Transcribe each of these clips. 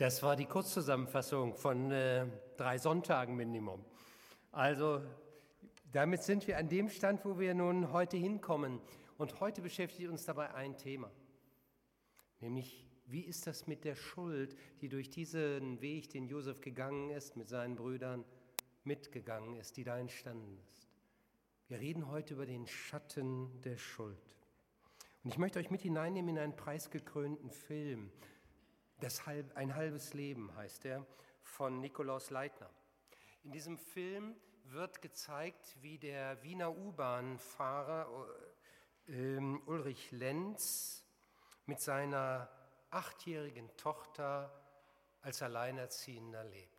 Das war die Kurzzusammenfassung von äh, drei Sonntagen Minimum. Also damit sind wir an dem Stand, wo wir nun heute hinkommen. Und heute beschäftigt uns dabei ein Thema, nämlich wie ist das mit der Schuld, die durch diesen Weg, den Josef gegangen ist, mit seinen Brüdern mitgegangen ist, die da entstanden ist. Wir reden heute über den Schatten der Schuld. Und ich möchte euch mit hineinnehmen in einen preisgekrönten Film, das halb, Ein halbes Leben heißt er, von Nikolaus Leitner. In diesem Film wird gezeigt, wie der Wiener U-Bahn-Fahrer äh, Ulrich Lenz mit seiner achtjährigen Tochter als Alleinerziehender lebt.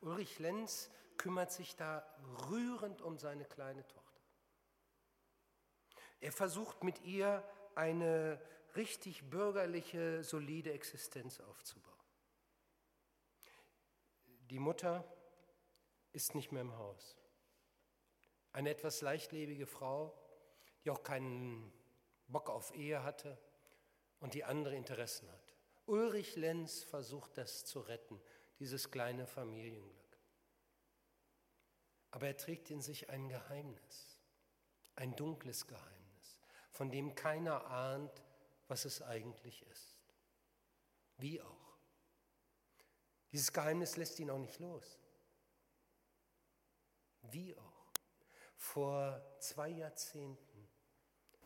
Ulrich Lenz kümmert sich da rührend um seine kleine Tochter. Er versucht mit ihr eine richtig bürgerliche, solide Existenz aufzubauen. Die Mutter ist nicht mehr im Haus. Eine etwas leichtlebige Frau, die auch keinen Bock auf Ehe hatte und die andere Interessen hat. Ulrich Lenz versucht das zu retten, dieses kleine Familienglück. Aber er trägt in sich ein Geheimnis, ein dunkles Geheimnis, von dem keiner ahnt, was es eigentlich ist. Wie auch. Dieses Geheimnis lässt ihn auch nicht los. Wie auch. Vor zwei Jahrzehnten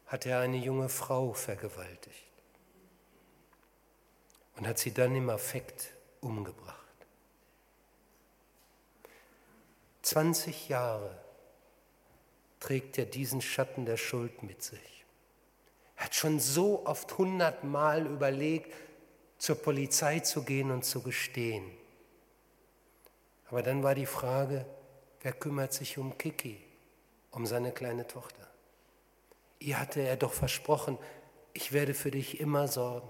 hat er eine junge Frau vergewaltigt und hat sie dann im Affekt umgebracht. 20 Jahre trägt er diesen Schatten der Schuld mit sich. Er hat schon so oft hundertmal überlegt, zur Polizei zu gehen und zu gestehen. Aber dann war die Frage, wer kümmert sich um Kiki, um seine kleine Tochter? Ihr hatte er doch versprochen, ich werde für dich immer sorgen.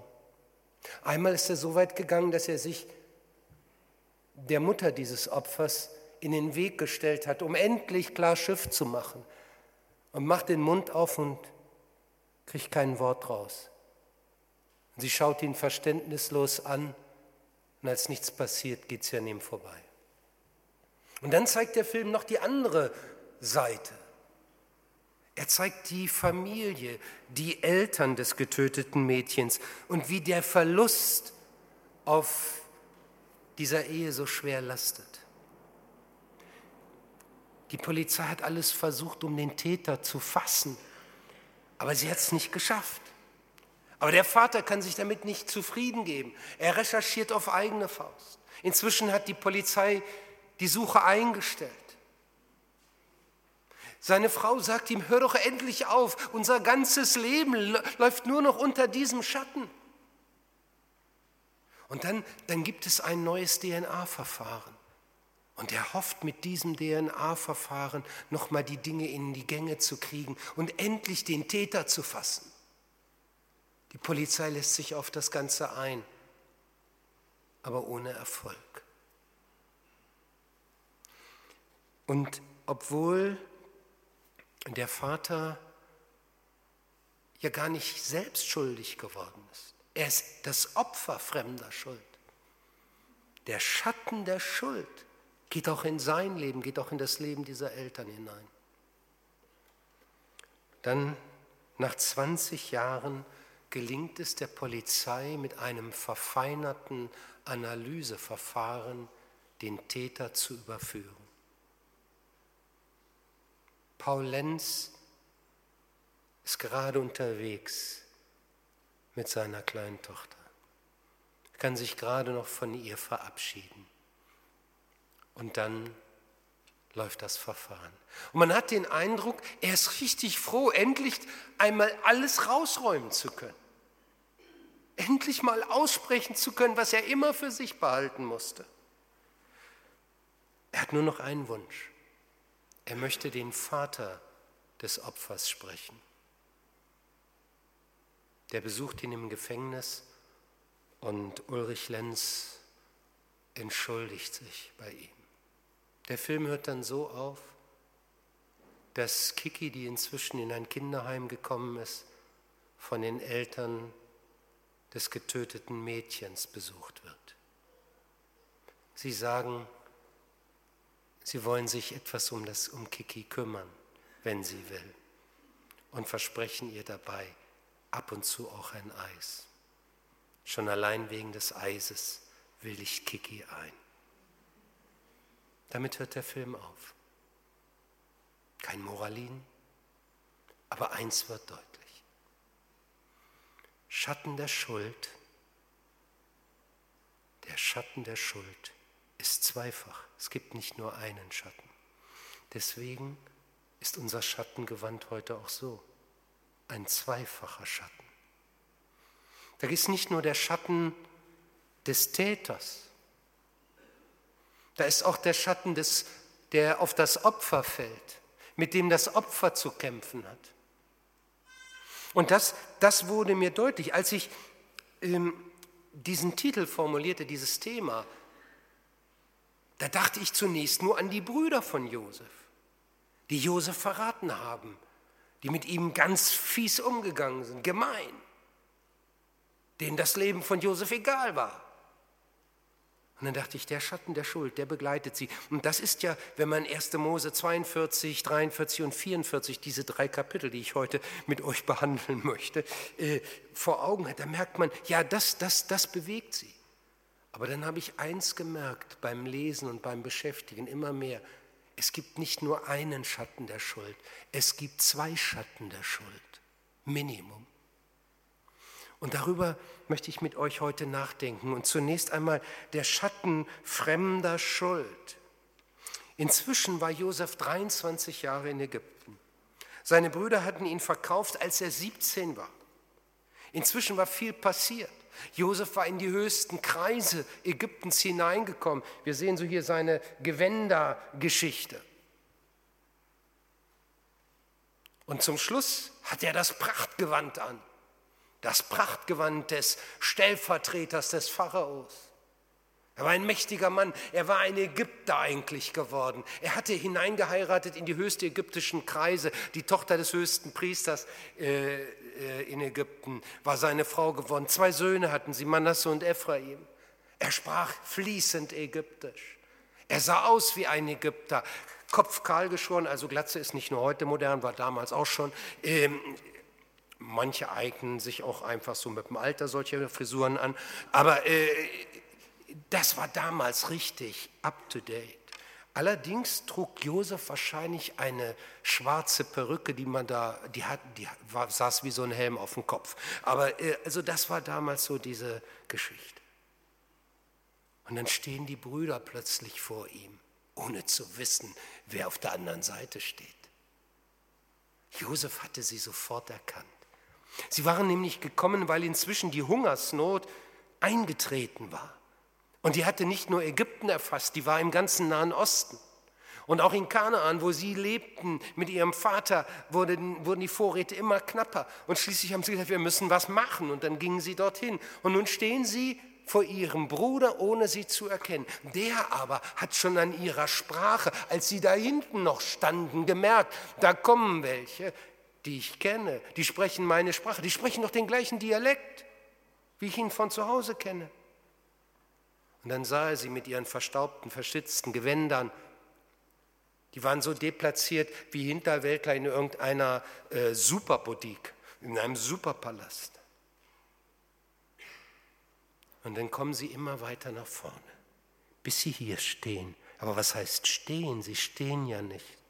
Einmal ist er so weit gegangen, dass er sich der Mutter dieses Opfers in den Weg gestellt hat, um endlich klar Schiff zu machen. Und macht den Mund auf und kriegt kein Wort raus. Und sie schaut ihn verständnislos an und als nichts passiert, geht sie an ihm vorbei. Und dann zeigt der Film noch die andere Seite. Er zeigt die Familie, die Eltern des getöteten Mädchens und wie der Verlust auf dieser Ehe so schwer lastet. Die Polizei hat alles versucht, um den Täter zu fassen. Aber sie hat es nicht geschafft. Aber der Vater kann sich damit nicht zufrieden geben. Er recherchiert auf eigene Faust. Inzwischen hat die Polizei die Suche eingestellt. Seine Frau sagt ihm, hör doch endlich auf, unser ganzes Leben läuft nur noch unter diesem Schatten. Und dann, dann gibt es ein neues DNA-Verfahren. Und er hofft mit diesem DNA-Verfahren nochmal die Dinge in die Gänge zu kriegen und endlich den Täter zu fassen. Die Polizei lässt sich auf das Ganze ein, aber ohne Erfolg. Und obwohl der Vater ja gar nicht selbst schuldig geworden ist, er ist das Opfer fremder Schuld, der Schatten der Schuld geht auch in sein Leben, geht auch in das Leben dieser Eltern hinein. Dann nach 20 Jahren gelingt es der Polizei mit einem verfeinerten Analyseverfahren, den Täter zu überführen. Paul Lenz ist gerade unterwegs mit seiner kleinen Tochter. Er kann sich gerade noch von ihr verabschieden. Und dann läuft das Verfahren. Und man hat den Eindruck, er ist richtig froh, endlich einmal alles rausräumen zu können. Endlich mal aussprechen zu können, was er immer für sich behalten musste. Er hat nur noch einen Wunsch. Er möchte den Vater des Opfers sprechen. Der besucht ihn im Gefängnis und Ulrich Lenz entschuldigt sich bei ihm. Der Film hört dann so auf, dass Kiki, die inzwischen in ein Kinderheim gekommen ist, von den Eltern des getöteten Mädchens besucht wird. Sie sagen, sie wollen sich etwas um das um Kiki kümmern, wenn sie will, und versprechen ihr dabei ab und zu auch ein Eis. Schon allein wegen des Eises will ich Kiki ein. Damit hört der Film auf. Kein Moralin, aber eins wird deutlich. Schatten der Schuld, der Schatten der Schuld ist zweifach. Es gibt nicht nur einen Schatten. Deswegen ist unser Schattengewand heute auch so. Ein zweifacher Schatten. Da ist nicht nur der Schatten des Täters, da ist auch der Schatten, des, der auf das Opfer fällt, mit dem das Opfer zu kämpfen hat. Und das, das wurde mir deutlich, als ich ähm, diesen Titel formulierte, dieses Thema. Da dachte ich zunächst nur an die Brüder von Josef, die Josef verraten haben, die mit ihm ganz fies umgegangen sind, gemein, denen das Leben von Josef egal war. Und dann dachte ich, der Schatten der Schuld, der begleitet sie. Und das ist ja, wenn man 1. Mose 42, 43 und 44, diese drei Kapitel, die ich heute mit euch behandeln möchte, äh, vor Augen hat, da merkt man, ja, das, das, das bewegt sie. Aber dann habe ich eins gemerkt beim Lesen und beim Beschäftigen immer mehr. Es gibt nicht nur einen Schatten der Schuld, es gibt zwei Schatten der Schuld. Minimum. Und darüber möchte ich mit euch heute nachdenken. Und zunächst einmal der Schatten fremder Schuld. Inzwischen war Josef 23 Jahre in Ägypten. Seine Brüder hatten ihn verkauft, als er 17 war. Inzwischen war viel passiert. Josef war in die höchsten Kreise Ägyptens hineingekommen. Wir sehen so hier seine Gewändergeschichte. Und zum Schluss hat er das Prachtgewand an das Prachtgewand des Stellvertreters des Pharaos. Er war ein mächtiger Mann, er war ein Ägypter eigentlich geworden. Er hatte hineingeheiratet in die höchsten ägyptischen Kreise. Die Tochter des höchsten Priesters äh, äh, in Ägypten war seine Frau geworden. Zwei Söhne hatten sie, Manasse und Ephraim. Er sprach fließend Ägyptisch. Er sah aus wie ein Ägypter, Kopf kahl geschoren, also Glatze ist nicht nur heute modern, war damals auch schon. Ähm, Manche eignen sich auch einfach so mit dem Alter solche Frisuren an. Aber äh, das war damals richtig up-to-date. Allerdings trug Josef wahrscheinlich eine schwarze Perücke, die man da, die hat, die war, saß wie so ein Helm auf dem Kopf. Aber äh, also das war damals so diese Geschichte. Und dann stehen die Brüder plötzlich vor ihm, ohne zu wissen, wer auf der anderen Seite steht. Josef hatte sie sofort erkannt. Sie waren nämlich gekommen, weil inzwischen die Hungersnot eingetreten war. Und die hatte nicht nur Ägypten erfasst, die war im ganzen Nahen Osten. Und auch in Kanaan, wo sie lebten mit ihrem Vater, wurden, wurden die Vorräte immer knapper. Und schließlich haben sie gesagt, wir müssen was machen. Und dann gingen sie dorthin. Und nun stehen sie vor ihrem Bruder, ohne sie zu erkennen. Der aber hat schon an ihrer Sprache, als sie da hinten noch standen, gemerkt, da kommen welche, die ich kenne, die sprechen meine Sprache, die sprechen doch den gleichen Dialekt, wie ich ihn von zu Hause kenne. Und dann sah er sie mit ihren verstaubten, verschitzten Gewändern. Die waren so deplatziert wie Hinterwäldler in irgendeiner äh, Superboutique, in einem Superpalast. Und dann kommen sie immer weiter nach vorne, bis sie hier stehen. Aber was heißt stehen? Sie stehen ja nicht.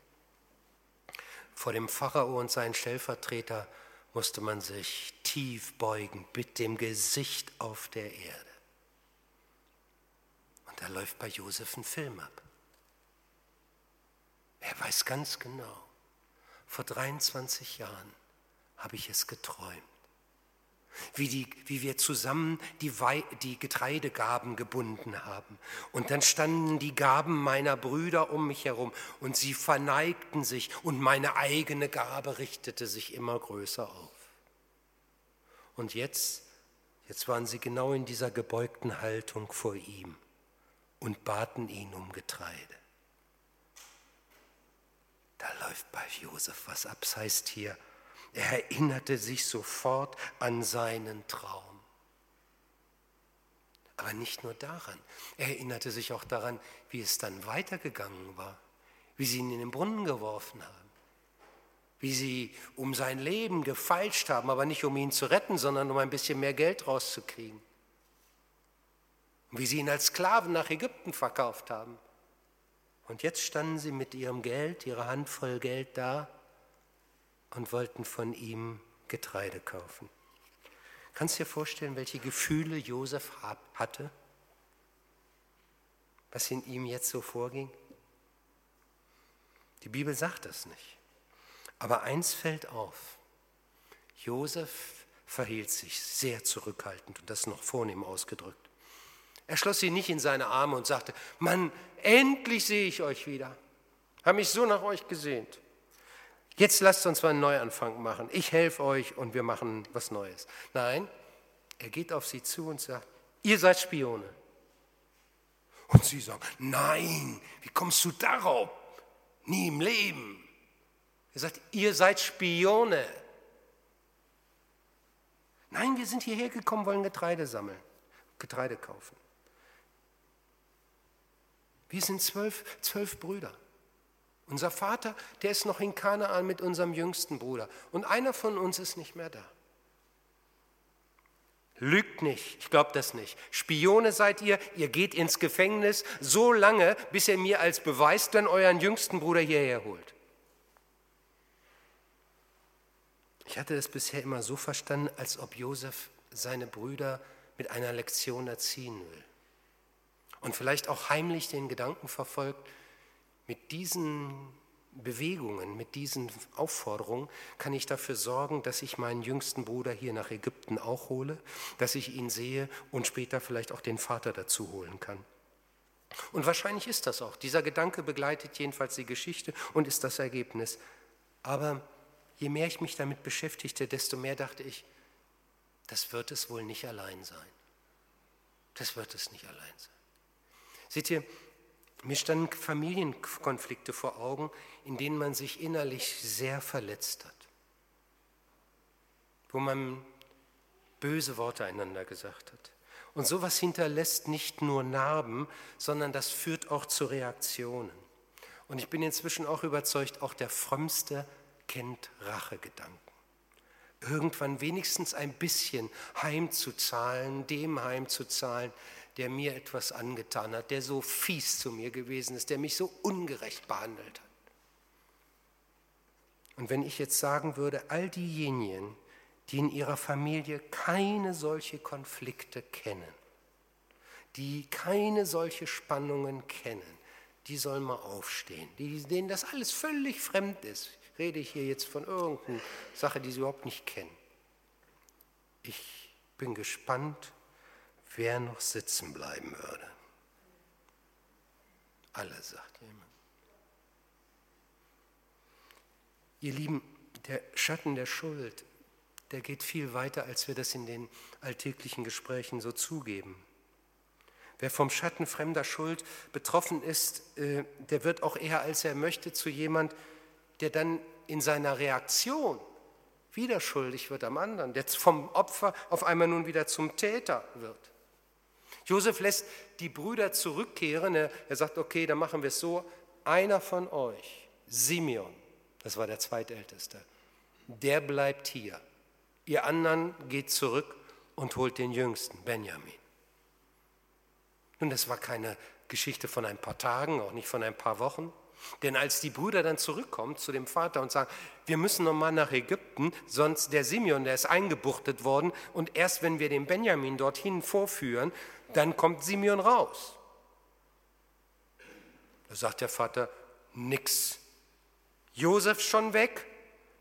Vor dem Pharao und seinen Stellvertreter musste man sich tief beugen, mit dem Gesicht auf der Erde. Und da läuft bei Josef ein Film ab. Er weiß ganz genau, vor 23 Jahren habe ich es geträumt wie, die, wie wir zusammen die, die Getreidegaben gebunden haben. Und dann standen die Gaben meiner Brüder um mich herum und sie verneigten sich und meine eigene Gabe richtete sich immer größer auf. Und jetzt, jetzt waren sie genau in dieser gebeugten Haltung vor ihm und baten ihn um Getreide. Da läuft bei Josef was ab, das heißt hier, er erinnerte sich sofort an seinen Traum. Aber nicht nur daran. Er erinnerte sich auch daran, wie es dann weitergegangen war, wie sie ihn in den Brunnen geworfen haben, wie sie um sein Leben gefeilscht haben, aber nicht um ihn zu retten, sondern um ein bisschen mehr Geld rauszukriegen. Wie sie ihn als Sklaven nach Ägypten verkauft haben. Und jetzt standen sie mit ihrem Geld, ihrer Handvoll Geld da und wollten von ihm Getreide kaufen. Kannst du dir vorstellen, welche Gefühle Josef hatte? Was in ihm jetzt so vorging? Die Bibel sagt das nicht. Aber eins fällt auf. Josef verhielt sich sehr zurückhaltend und das noch vornehm ausgedrückt. Er schloss sie nicht in seine Arme und sagte, Mann, endlich sehe ich euch wieder. Habe mich so nach euch gesehnt. Jetzt lasst uns mal einen Neuanfang machen. Ich helfe euch und wir machen was Neues. Nein, er geht auf sie zu und sagt, ihr seid Spione. Und sie sagen, nein, wie kommst du darauf? Nie im Leben. Er sagt, ihr seid Spione. Nein, wir sind hierher gekommen, wollen Getreide sammeln, Getreide kaufen. Wir sind zwölf, zwölf Brüder. Unser Vater, der ist noch in Kanaan mit unserem jüngsten Bruder. Und einer von uns ist nicht mehr da. Lügt nicht, ich glaube das nicht. Spione seid ihr, ihr geht ins Gefängnis so lange, bis ihr mir als Beweis dann euren jüngsten Bruder hierher holt. Ich hatte das bisher immer so verstanden, als ob Josef seine Brüder mit einer Lektion erziehen will. Und vielleicht auch heimlich den Gedanken verfolgt, mit diesen Bewegungen, mit diesen Aufforderungen kann ich dafür sorgen, dass ich meinen jüngsten Bruder hier nach Ägypten auch hole, dass ich ihn sehe und später vielleicht auch den Vater dazu holen kann. Und wahrscheinlich ist das auch. Dieser Gedanke begleitet jedenfalls die Geschichte und ist das Ergebnis. Aber je mehr ich mich damit beschäftigte, desto mehr dachte ich, das wird es wohl nicht allein sein. Das wird es nicht allein sein. Seht ihr, mir standen Familienkonflikte vor Augen, in denen man sich innerlich sehr verletzt hat, wo man böse Worte einander gesagt hat. Und sowas hinterlässt nicht nur Narben, sondern das führt auch zu Reaktionen. Und ich bin inzwischen auch überzeugt, auch der Frömmste kennt Rachegedanken. Irgendwann wenigstens ein bisschen heimzuzahlen, dem heimzuzahlen, der mir etwas angetan hat, der so fies zu mir gewesen ist, der mich so ungerecht behandelt hat. Und wenn ich jetzt sagen würde, all diejenigen, die in ihrer Familie keine solche Konflikte kennen, die keine solche Spannungen kennen, die sollen mal aufstehen, die, denen das alles völlig fremd ist. Ich rede hier jetzt von irgendeiner Sache, die sie überhaupt nicht kennen. Ich bin gespannt, wer noch sitzen bleiben würde. Alle, sagt jemand. Ihr Lieben, der Schatten der Schuld, der geht viel weiter, als wir das in den alltäglichen Gesprächen so zugeben. Wer vom Schatten fremder Schuld betroffen ist, äh, der wird auch eher, als er möchte, zu jemand, der dann in seiner Reaktion wieder schuldig wird am anderen, der vom Opfer auf einmal nun wieder zum Täter wird. Josef lässt die Brüder zurückkehren. Er, er sagt, okay, dann machen wir es so. Einer von euch, Simeon, das war der zweitälteste, der bleibt hier. Ihr anderen geht zurück und holt den jüngsten, Benjamin. Nun, das war keine Geschichte von ein paar Tagen, auch nicht von ein paar Wochen. Denn als die Brüder dann zurückkommen zu dem Vater und sagen, wir müssen nochmal nach Ägypten, sonst der Simeon, der ist eingebuchtet worden und erst wenn wir den Benjamin dorthin vorführen, dann kommt Simeon raus. Da sagt der Vater, nix. Josef schon weg,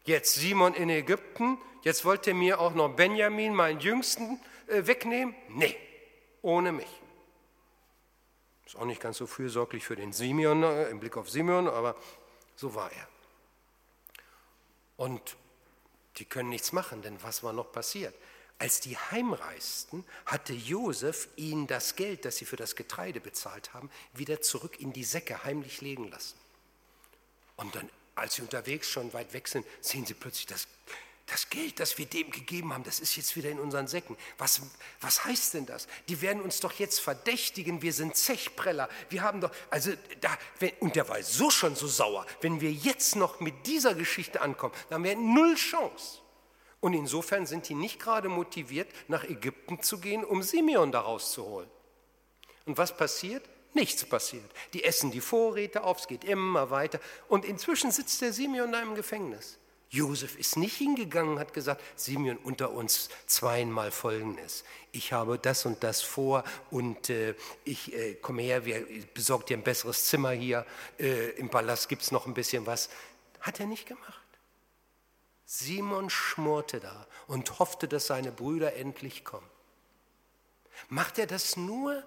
jetzt Simon in Ägypten, jetzt wollt ihr mir auch noch Benjamin, meinen Jüngsten, äh, wegnehmen? Nee, ohne mich. Ist auch nicht ganz so fürsorglich für den Simeon, äh, im Blick auf Simeon, aber so war er. Und die können nichts machen, denn was war noch passiert? Als die heimreisten, hatte Josef ihnen das Geld, das sie für das Getreide bezahlt haben, wieder zurück in die Säcke heimlich legen lassen. Und dann, als sie unterwegs schon weit weg sind, sehen sie plötzlich das, das Geld, das wir dem gegeben haben, das ist jetzt wieder in unseren Säcken. Was, was heißt denn das? Die werden uns doch jetzt verdächtigen, wir sind Zechpreller. Wir haben doch, also da, und der war so schon so sauer. Wenn wir jetzt noch mit dieser Geschichte ankommen, dann haben wir null Chance. Und insofern sind die nicht gerade motiviert, nach Ägypten zu gehen, um Simeon da rauszuholen. Und was passiert? Nichts passiert. Die essen die Vorräte auf, es geht immer weiter. Und inzwischen sitzt der Simeon da im Gefängnis. Josef ist nicht hingegangen hat gesagt, Simeon, unter uns zweimal Folgendes. Ich habe das und das vor und äh, ich äh, komme her, wir besorgt dir ein besseres Zimmer hier, äh, im Palast gibt es noch ein bisschen was. Hat er nicht gemacht. Simon schmorte da und hoffte, dass seine Brüder endlich kommen. Macht er das nur,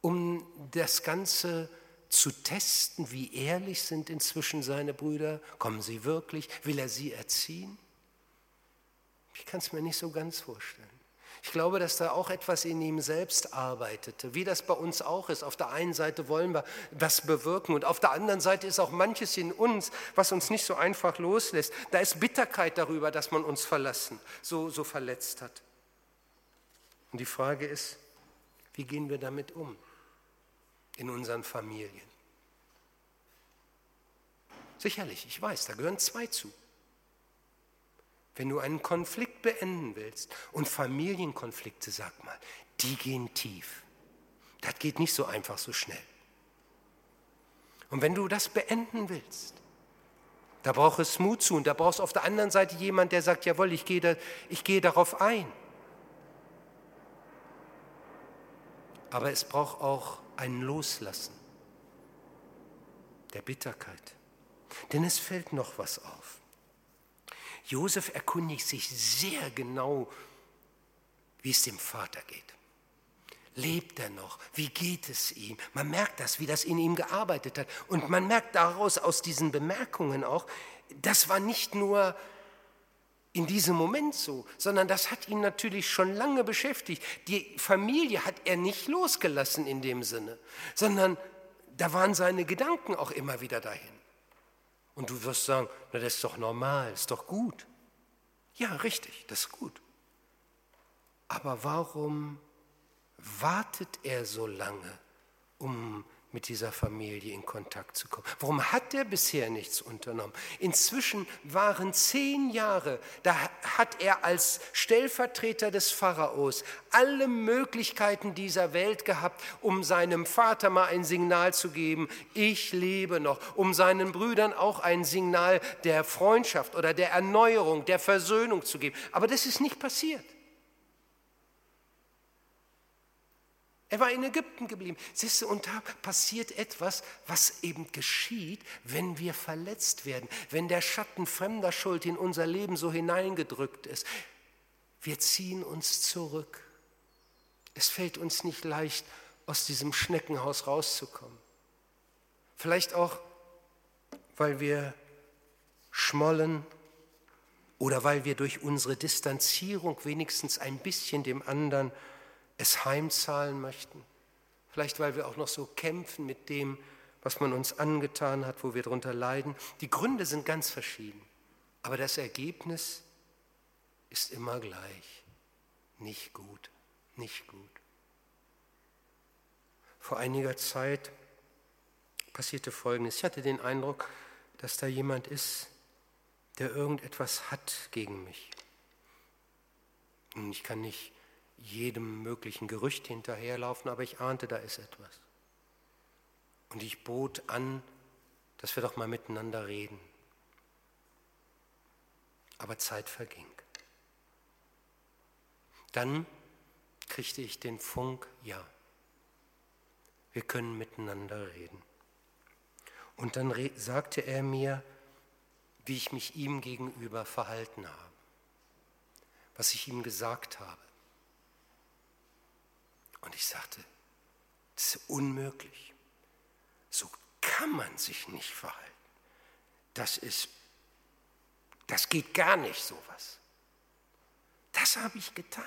um das Ganze zu testen, wie ehrlich sind inzwischen seine Brüder. Kommen sie wirklich? Will er sie erziehen? Ich kann es mir nicht so ganz vorstellen. Ich glaube, dass da auch etwas in ihm selbst arbeitete, wie das bei uns auch ist. Auf der einen Seite wollen wir was bewirken und auf der anderen Seite ist auch manches in uns, was uns nicht so einfach loslässt. Da ist Bitterkeit darüber, dass man uns verlassen, so, so verletzt hat. Und die Frage ist, wie gehen wir damit um? in unseren Familien. Sicherlich, ich weiß, da gehören zwei zu. Wenn du einen Konflikt beenden willst, und Familienkonflikte, sag mal, die gehen tief. Das geht nicht so einfach so schnell. Und wenn du das beenden willst, da braucht es Mut zu und da brauchst du auf der anderen Seite jemand, der sagt, jawohl, ich gehe, da, ich gehe darauf ein. Aber es braucht auch ein Loslassen der Bitterkeit. Denn es fällt noch was auf. Josef erkundigt sich sehr genau, wie es dem Vater geht. Lebt er noch? Wie geht es ihm? Man merkt das, wie das in ihm gearbeitet hat. Und man merkt daraus, aus diesen Bemerkungen auch, das war nicht nur in diesem Moment so, sondern das hat ihn natürlich schon lange beschäftigt. Die Familie hat er nicht losgelassen in dem Sinne, sondern da waren seine Gedanken auch immer wieder dahin. Und du wirst sagen, na, das ist doch normal, ist doch gut. Ja, richtig, das ist gut. Aber warum wartet er so lange, um mit dieser Familie in Kontakt zu kommen. Warum hat er bisher nichts unternommen? Inzwischen waren zehn Jahre, da hat er als Stellvertreter des Pharaos alle Möglichkeiten dieser Welt gehabt, um seinem Vater mal ein Signal zu geben, ich lebe noch, um seinen Brüdern auch ein Signal der Freundschaft oder der Erneuerung, der Versöhnung zu geben. Aber das ist nicht passiert. Er war in Ägypten geblieben. Siehst du, und da passiert etwas, was eben geschieht, wenn wir verletzt werden, wenn der Schatten fremder Schuld in unser Leben so hineingedrückt ist. Wir ziehen uns zurück. Es fällt uns nicht leicht, aus diesem Schneckenhaus rauszukommen. Vielleicht auch, weil wir schmollen oder weil wir durch unsere Distanzierung wenigstens ein bisschen dem anderen es heimzahlen möchten. Vielleicht, weil wir auch noch so kämpfen mit dem, was man uns angetan hat, wo wir darunter leiden. Die Gründe sind ganz verschieden. Aber das Ergebnis ist immer gleich. Nicht gut, nicht gut. Vor einiger Zeit passierte Folgendes. Ich hatte den Eindruck, dass da jemand ist, der irgendetwas hat gegen mich. Und ich kann nicht jedem möglichen Gerücht hinterherlaufen, aber ich ahnte, da ist etwas. Und ich bot an, dass wir doch mal miteinander reden. Aber Zeit verging. Dann kriegte ich den Funk, ja, wir können miteinander reden. Und dann sagte er mir, wie ich mich ihm gegenüber verhalten habe, was ich ihm gesagt habe. Und ich sagte, das ist unmöglich. So kann man sich nicht verhalten. Das ist, das geht gar nicht sowas. Das habe ich getan.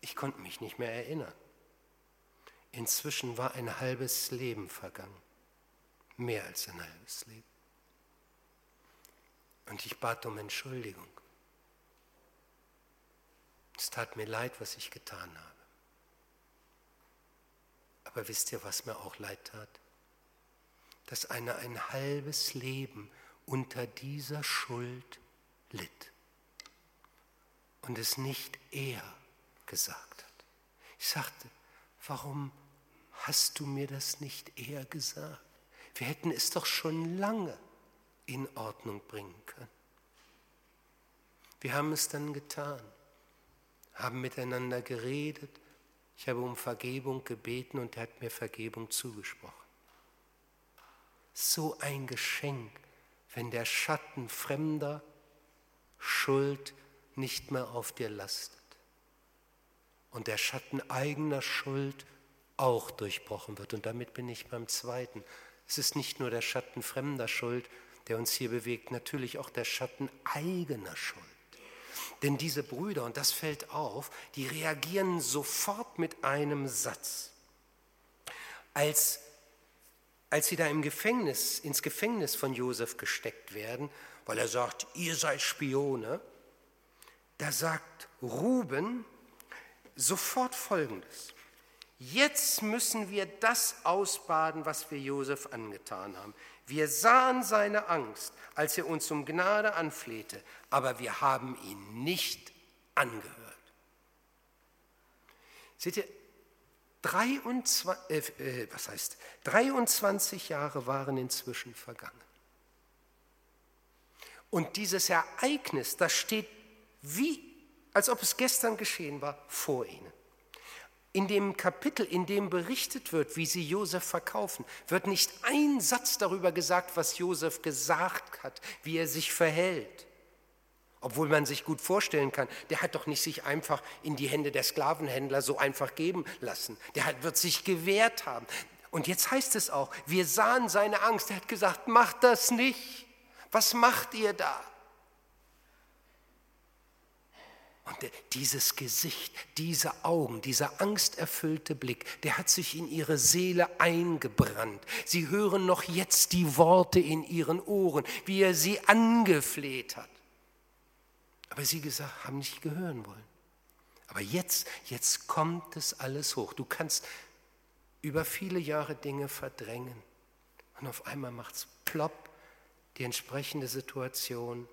Ich konnte mich nicht mehr erinnern. Inzwischen war ein halbes Leben vergangen. Mehr als ein halbes Leben. Und ich bat um Entschuldigung. Es tat mir leid, was ich getan habe. Aber wisst ihr, was mir auch leid tat? Dass einer ein halbes Leben unter dieser Schuld litt und es nicht er gesagt hat. Ich sagte, warum hast du mir das nicht eher gesagt? Wir hätten es doch schon lange in Ordnung bringen können. Wir haben es dann getan, haben miteinander geredet. Ich habe um Vergebung gebeten und er hat mir Vergebung zugesprochen. So ein Geschenk, wenn der Schatten fremder Schuld nicht mehr auf dir lastet und der Schatten eigener Schuld auch durchbrochen wird. Und damit bin ich beim zweiten. Es ist nicht nur der Schatten fremder Schuld, der uns hier bewegt, natürlich auch der Schatten eigener Schuld. Denn diese Brüder, und das fällt auf, die reagieren sofort mit einem Satz. Als, als sie da im Gefängnis, ins Gefängnis von Josef gesteckt werden, weil er sagt, ihr seid Spione, da sagt Ruben sofort Folgendes. Jetzt müssen wir das ausbaden, was wir Josef angetan haben. Wir sahen seine Angst, als er uns um Gnade anflehte, aber wir haben ihn nicht angehört. Seht ihr, 23, äh, äh, was heißt, 23 Jahre waren inzwischen vergangen. Und dieses Ereignis, das steht wie, als ob es gestern geschehen war, vor ihnen. In dem Kapitel, in dem berichtet wird, wie sie Josef verkaufen, wird nicht ein Satz darüber gesagt, was Josef gesagt hat, wie er sich verhält. Obwohl man sich gut vorstellen kann, der hat doch nicht sich einfach in die Hände der Sklavenhändler so einfach geben lassen. Der hat, wird sich gewehrt haben. Und jetzt heißt es auch, wir sahen seine Angst. Er hat gesagt, macht das nicht. Was macht ihr da? Und dieses Gesicht, diese Augen, dieser angsterfüllte Blick, der hat sich in ihre Seele eingebrannt. Sie hören noch jetzt die Worte in ihren Ohren, wie er sie angefleht hat. Aber sie gesagt, haben nicht gehören wollen. Aber jetzt, jetzt kommt es alles hoch. Du kannst über viele Jahre Dinge verdrängen. Und auf einmal macht es plopp die entsprechende Situation.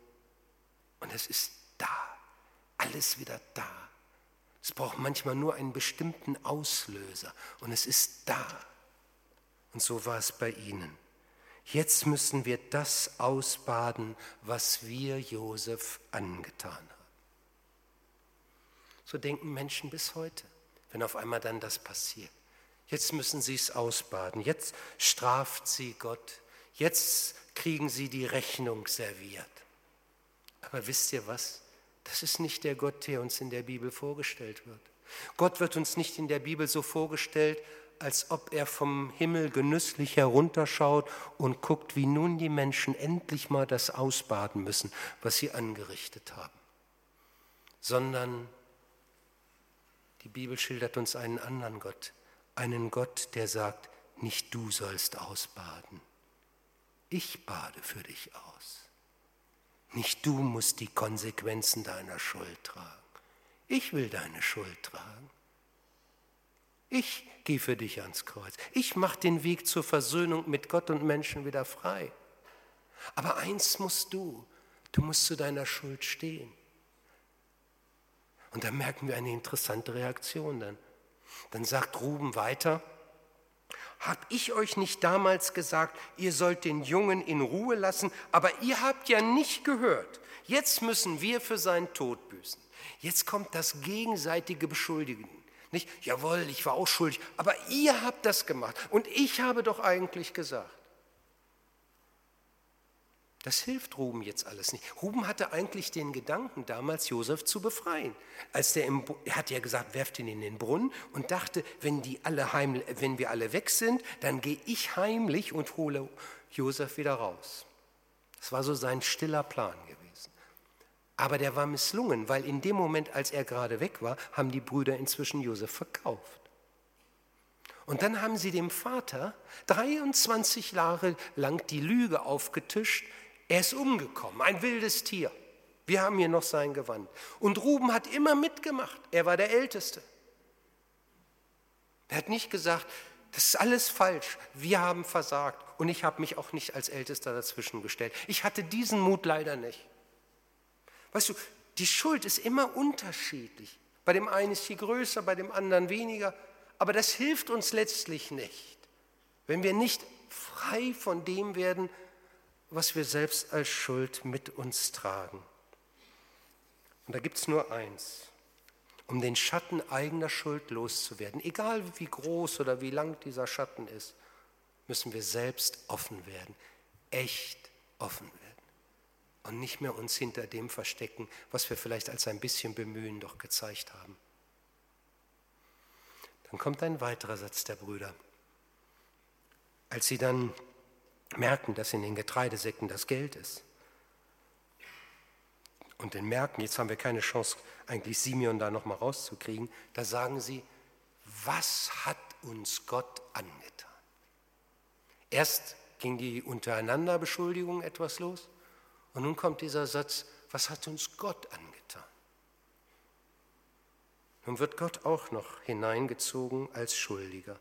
Und es ist da alles wieder da. Es braucht manchmal nur einen bestimmten Auslöser und es ist da. Und so war es bei ihnen. Jetzt müssen wir das ausbaden, was wir Josef angetan haben. So denken Menschen bis heute, wenn auf einmal dann das passiert. Jetzt müssen sie es ausbaden. Jetzt straft sie Gott. Jetzt kriegen sie die Rechnung serviert. Aber wisst ihr was? Das ist nicht der Gott, der uns in der Bibel vorgestellt wird. Gott wird uns nicht in der Bibel so vorgestellt, als ob er vom Himmel genüsslich herunterschaut und guckt, wie nun die Menschen endlich mal das ausbaden müssen, was sie angerichtet haben. Sondern die Bibel schildert uns einen anderen Gott, einen Gott, der sagt, nicht du sollst ausbaden, ich bade für dich aus. Nicht du musst die Konsequenzen deiner Schuld tragen. Ich will deine Schuld tragen. Ich gehe für dich ans Kreuz. Ich mache den Weg zur Versöhnung mit Gott und Menschen wieder frei. Aber eins musst du, du musst zu deiner Schuld stehen. Und da merken wir eine interessante Reaktion dann. Dann sagt Ruben weiter, hab ich euch nicht damals gesagt, ihr sollt den Jungen in Ruhe lassen, aber ihr habt ja nicht gehört. Jetzt müssen wir für seinen Tod büßen. Jetzt kommt das gegenseitige Beschuldigen. Nicht, jawohl, ich war auch schuldig, aber ihr habt das gemacht und ich habe doch eigentlich gesagt. Das hilft Ruben jetzt alles nicht. Ruben hatte eigentlich den Gedanken, damals Josef zu befreien. Als der im, er hat ja gesagt, werft ihn in den Brunnen und dachte, wenn, die alle heim, wenn wir alle weg sind, dann gehe ich heimlich und hole Josef wieder raus. Das war so sein stiller Plan gewesen. Aber der war misslungen, weil in dem Moment, als er gerade weg war, haben die Brüder inzwischen Josef verkauft. Und dann haben sie dem Vater 23 Jahre lang die Lüge aufgetischt, Er ist umgekommen, ein wildes Tier. Wir haben hier noch sein Gewand. Und Ruben hat immer mitgemacht. Er war der Älteste. Er hat nicht gesagt, das ist alles falsch, wir haben versagt und ich habe mich auch nicht als Ältester dazwischen gestellt. Ich hatte diesen Mut leider nicht. Weißt du, die Schuld ist immer unterschiedlich. Bei dem einen ist sie größer, bei dem anderen weniger. Aber das hilft uns letztlich nicht, wenn wir nicht frei von dem werden, was wir selbst als Schuld mit uns tragen. Und da gibt es nur eins, um den Schatten eigener Schuld loszuwerden, egal wie groß oder wie lang dieser Schatten ist, müssen wir selbst offen werden, echt offen werden und nicht mehr uns hinter dem verstecken, was wir vielleicht als ein bisschen Bemühen doch gezeigt haben. Dann kommt ein weiterer Satz der Brüder. Als sie dann merken, dass in den Getreidesäcken das Geld ist und dann merken, jetzt haben wir keine Chance, eigentlich Simeon da nochmal rauszukriegen, da sagen sie, was hat uns Gott angetan? Erst ging die Untereinanderbeschuldigung etwas los und nun kommt dieser Satz, was hat uns Gott angetan? Nun wird Gott auch noch hineingezogen als Schuldiger.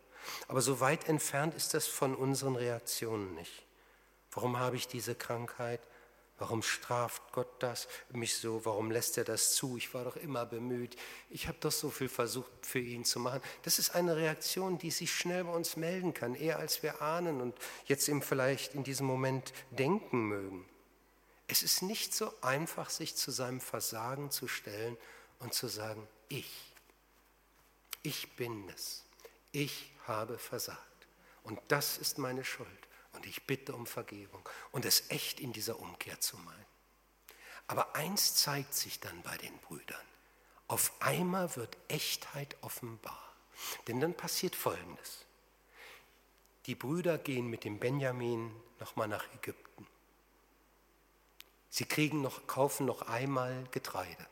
Aber so weit entfernt ist das von unseren Reaktionen nicht. Warum habe ich diese Krankheit? Warum straft Gott das mich so? Warum lässt er das zu? Ich war doch immer bemüht. Ich habe doch so viel versucht für ihn zu machen. Das ist eine Reaktion, die sich schnell bei uns melden kann, eher als wir ahnen und jetzt eben vielleicht in diesem Moment denken mögen. Es ist nicht so einfach, sich zu seinem Versagen zu stellen und zu sagen, ich, ich bin es, ich habe versagt und das ist meine Schuld und ich bitte um Vergebung und es echt in dieser Umkehr zu meinen. Aber eins zeigt sich dann bei den Brüdern. Auf einmal wird Echtheit offenbar. Denn dann passiert Folgendes. Die Brüder gehen mit dem Benjamin nochmal nach Ägypten. Sie kriegen noch, kaufen noch einmal Getreide.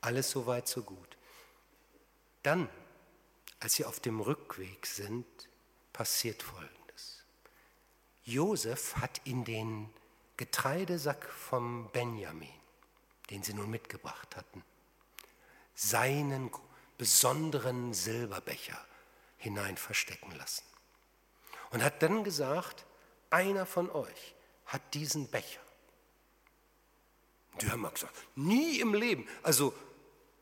Alles so weit, so gut. Dann, als sie auf dem Rückweg sind, passiert Folgendes. Josef hat in den Getreidesack vom Benjamin, den sie nun mitgebracht hatten, seinen besonderen Silberbecher hinein verstecken lassen. Und hat dann gesagt, einer von euch hat diesen Becher. Die haben gesagt, nie im Leben. Also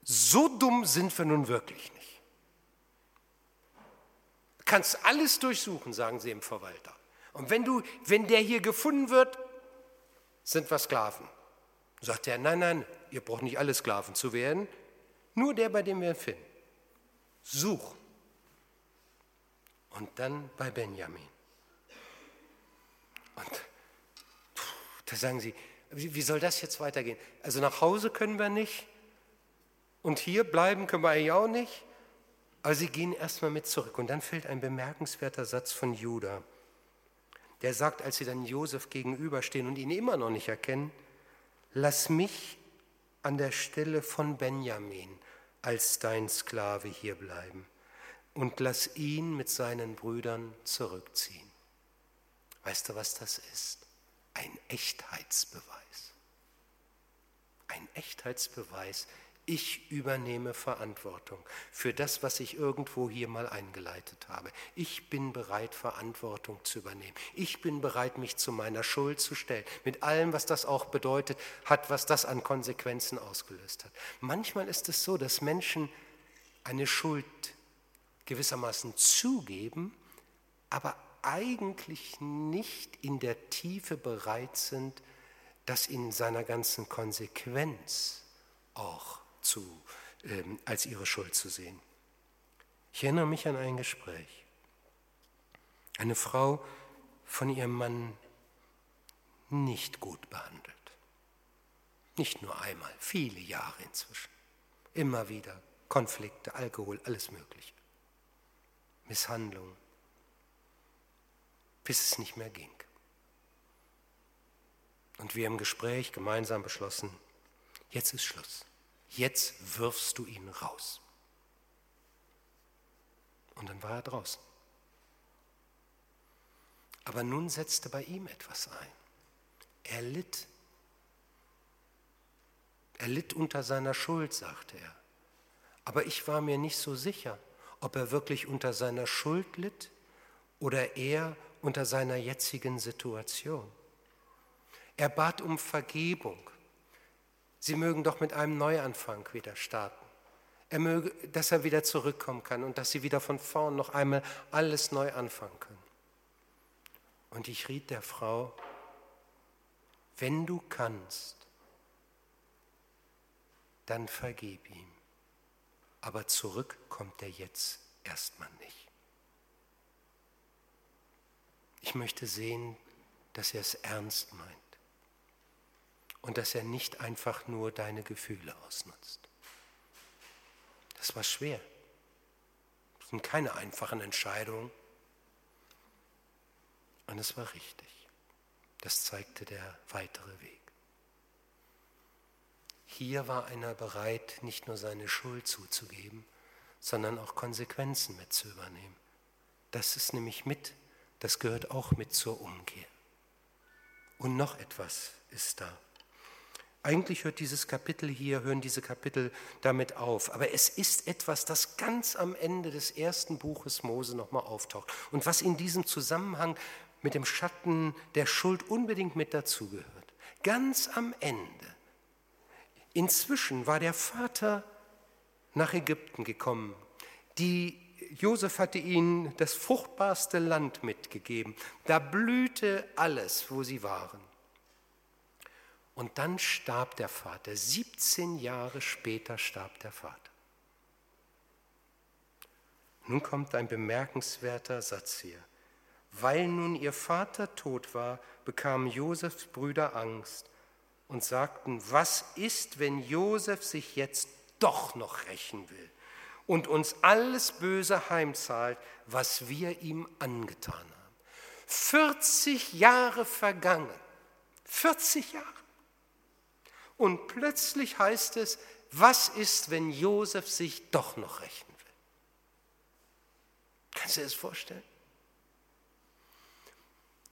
so dumm sind wir nun wirklich nicht. Kannst alles durchsuchen, sagen sie im Verwalter. Und wenn, du, wenn der hier gefunden wird, sind wir Sklaven. Sagt er, nein, nein, ihr braucht nicht alle Sklaven zu werden, nur der, bei dem wir ihn finden. Such. Und dann bei Benjamin. Und da sagen sie, wie soll das jetzt weitergehen? Also nach Hause können wir nicht und hier bleiben können wir eigentlich auch nicht. Aber sie gehen erstmal mit zurück. Und dann fällt ein bemerkenswerter Satz von Judah der sagt, als sie dann Josef gegenüberstehen und ihn immer noch nicht erkennen, lass mich an der Stelle von Benjamin als dein Sklave hier bleiben und lass ihn mit seinen Brüdern zurückziehen. Weißt du, was das ist? Ein Echtheitsbeweis. Ein Echtheitsbeweis, ich übernehme Verantwortung für das, was ich irgendwo hier mal eingeleitet habe. Ich bin bereit, Verantwortung zu übernehmen. Ich bin bereit, mich zu meiner Schuld zu stellen. Mit allem, was das auch bedeutet hat, was das an Konsequenzen ausgelöst hat. Manchmal ist es so, dass Menschen eine Schuld gewissermaßen zugeben, aber eigentlich nicht in der Tiefe bereit sind, das in seiner ganzen Konsequenz auch zu, ähm, als ihre Schuld zu sehen. Ich erinnere mich an ein Gespräch. Eine Frau von ihrem Mann nicht gut behandelt. Nicht nur einmal, viele Jahre inzwischen. Immer wieder Konflikte, Alkohol, alles Mögliche. Misshandlung, bis es nicht mehr ging. Und wir im Gespräch gemeinsam beschlossen, jetzt ist Schluss jetzt wirfst du ihn raus. Und dann war er draußen. Aber nun setzte bei ihm etwas ein. Er litt. Er litt unter seiner Schuld, sagte er. Aber ich war mir nicht so sicher, ob er wirklich unter seiner Schuld litt oder eher unter seiner jetzigen Situation. Er bat um Vergebung. Sie mögen doch mit einem Neuanfang wieder starten. Er möge, dass er wieder zurückkommen kann und dass sie wieder von vorn noch einmal alles neu anfangen können. Und ich riet der Frau, wenn du kannst, dann vergib ihm. Aber zurück kommt er jetzt erstmal nicht. Ich möchte sehen, dass er es ernst meint und dass er nicht einfach nur deine Gefühle ausnutzt. Das war schwer. Das sind keine einfachen Entscheidungen. Und es war richtig. Das zeigte der weitere Weg. Hier war einer bereit, nicht nur seine Schuld zuzugeben, sondern auch Konsequenzen mit zu übernehmen. Das ist nämlich mit, das gehört auch mit zur Umkehr. Und noch etwas ist da. Eigentlich hört dieses Kapitel hier, hören diese Kapitel damit auf. Aber es ist etwas, das ganz am Ende des ersten Buches Mose nochmal auftaucht und was in diesem Zusammenhang mit dem Schatten der Schuld unbedingt mit dazugehört. Ganz am Ende. Inzwischen war der Vater nach Ägypten gekommen. Die Josef hatte ihnen das fruchtbarste Land mitgegeben. Da blühte alles, wo sie waren. Und dann starb der Vater. 17 Jahre später starb der Vater. Nun kommt ein bemerkenswerter Satz hier. Weil nun ihr Vater tot war, bekamen Josefs Brüder Angst und sagten, was ist, wenn Josef sich jetzt doch noch rächen will und uns alles Böse heimzahlt, was wir ihm angetan haben. 40 Jahre vergangen. 40 Jahre. Und plötzlich heißt es, was ist, wenn Josef sich doch noch rächen will? Kannst du dir das vorstellen?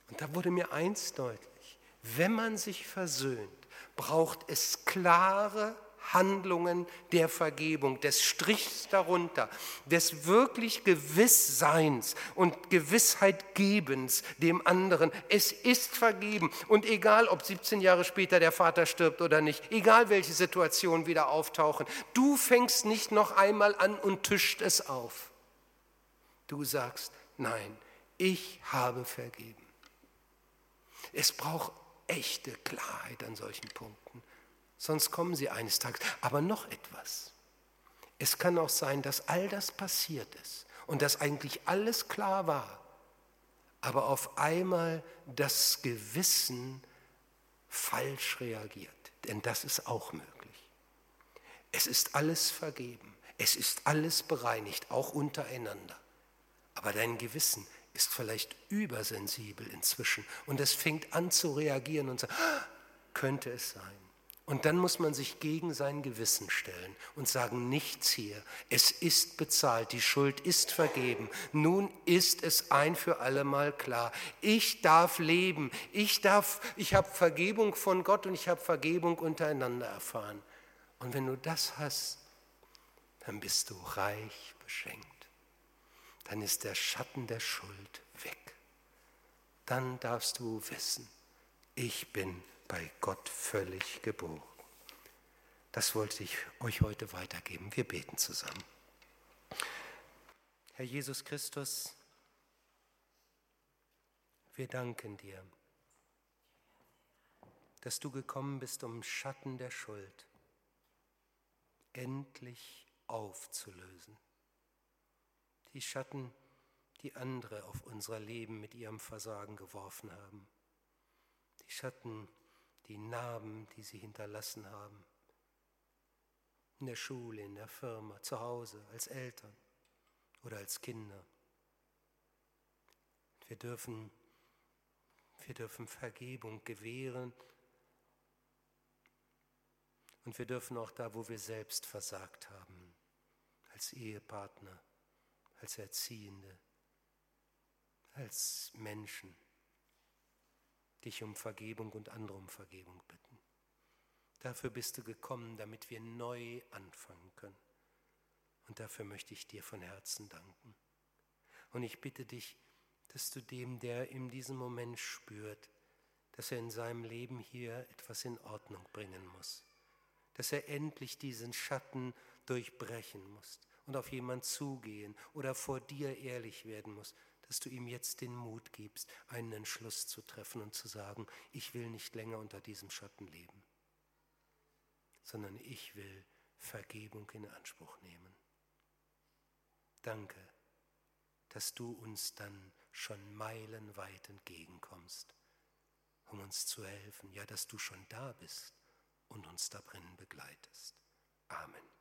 Und da wurde mir eins deutlich, wenn man sich versöhnt, braucht es klare Handlungen der Vergebung, des Strichs darunter, des wirklich Gewissseins und Gewissheitgebens dem anderen. Es ist vergeben und egal, ob 17 Jahre später der Vater stirbt oder nicht, egal welche Situationen wieder auftauchen, du fängst nicht noch einmal an und tischt es auf. Du sagst, nein, ich habe vergeben. Es braucht echte Klarheit an solchen Punkten sonst kommen sie eines Tages. Aber noch etwas. Es kann auch sein, dass all das passiert ist und dass eigentlich alles klar war, aber auf einmal das Gewissen falsch reagiert. Denn das ist auch möglich. Es ist alles vergeben, es ist alles bereinigt, auch untereinander. Aber dein Gewissen ist vielleicht übersensibel inzwischen und es fängt an zu reagieren und sagt, ah, könnte es sein. Und dann muss man sich gegen sein Gewissen stellen und sagen, nichts hier, es ist bezahlt, die Schuld ist vergeben. Nun ist es ein für allemal klar. Ich darf leben, ich darf, ich habe Vergebung von Gott und ich habe Vergebung untereinander erfahren. Und wenn du das hast, dann bist du reich beschenkt. Dann ist der Schatten der Schuld weg. Dann darfst du wissen, ich bin bei Gott völlig geboren. Das wollte ich euch heute weitergeben. Wir beten zusammen. Herr Jesus Christus, wir danken dir, dass du gekommen bist, um Schatten der Schuld endlich aufzulösen. Die Schatten, die andere auf unser Leben mit ihrem Versagen geworfen haben. Die Schatten, die die Narben, die sie hinterlassen haben. In der Schule, in der Firma, zu Hause, als Eltern oder als Kinder. Wir dürfen, wir dürfen Vergebung gewähren und wir dürfen auch da, wo wir selbst versagt haben, als Ehepartner, als Erziehende, als Menschen, dich um Vergebung und andere um Vergebung bitten. Dafür bist du gekommen, damit wir neu anfangen können. Und dafür möchte ich dir von Herzen danken. Und ich bitte dich, dass du dem, der in diesem Moment spürt, dass er in seinem Leben hier etwas in Ordnung bringen muss, dass er endlich diesen Schatten durchbrechen muss und auf jemand zugehen oder vor dir ehrlich werden muss, dass du ihm jetzt den Mut gibst, einen Entschluss zu treffen und zu sagen, ich will nicht länger unter diesem Schatten leben, sondern ich will Vergebung in Anspruch nehmen. Danke, dass du uns dann schon meilenweit entgegenkommst, um uns zu helfen, ja, dass du schon da bist und uns darin begleitest. Amen.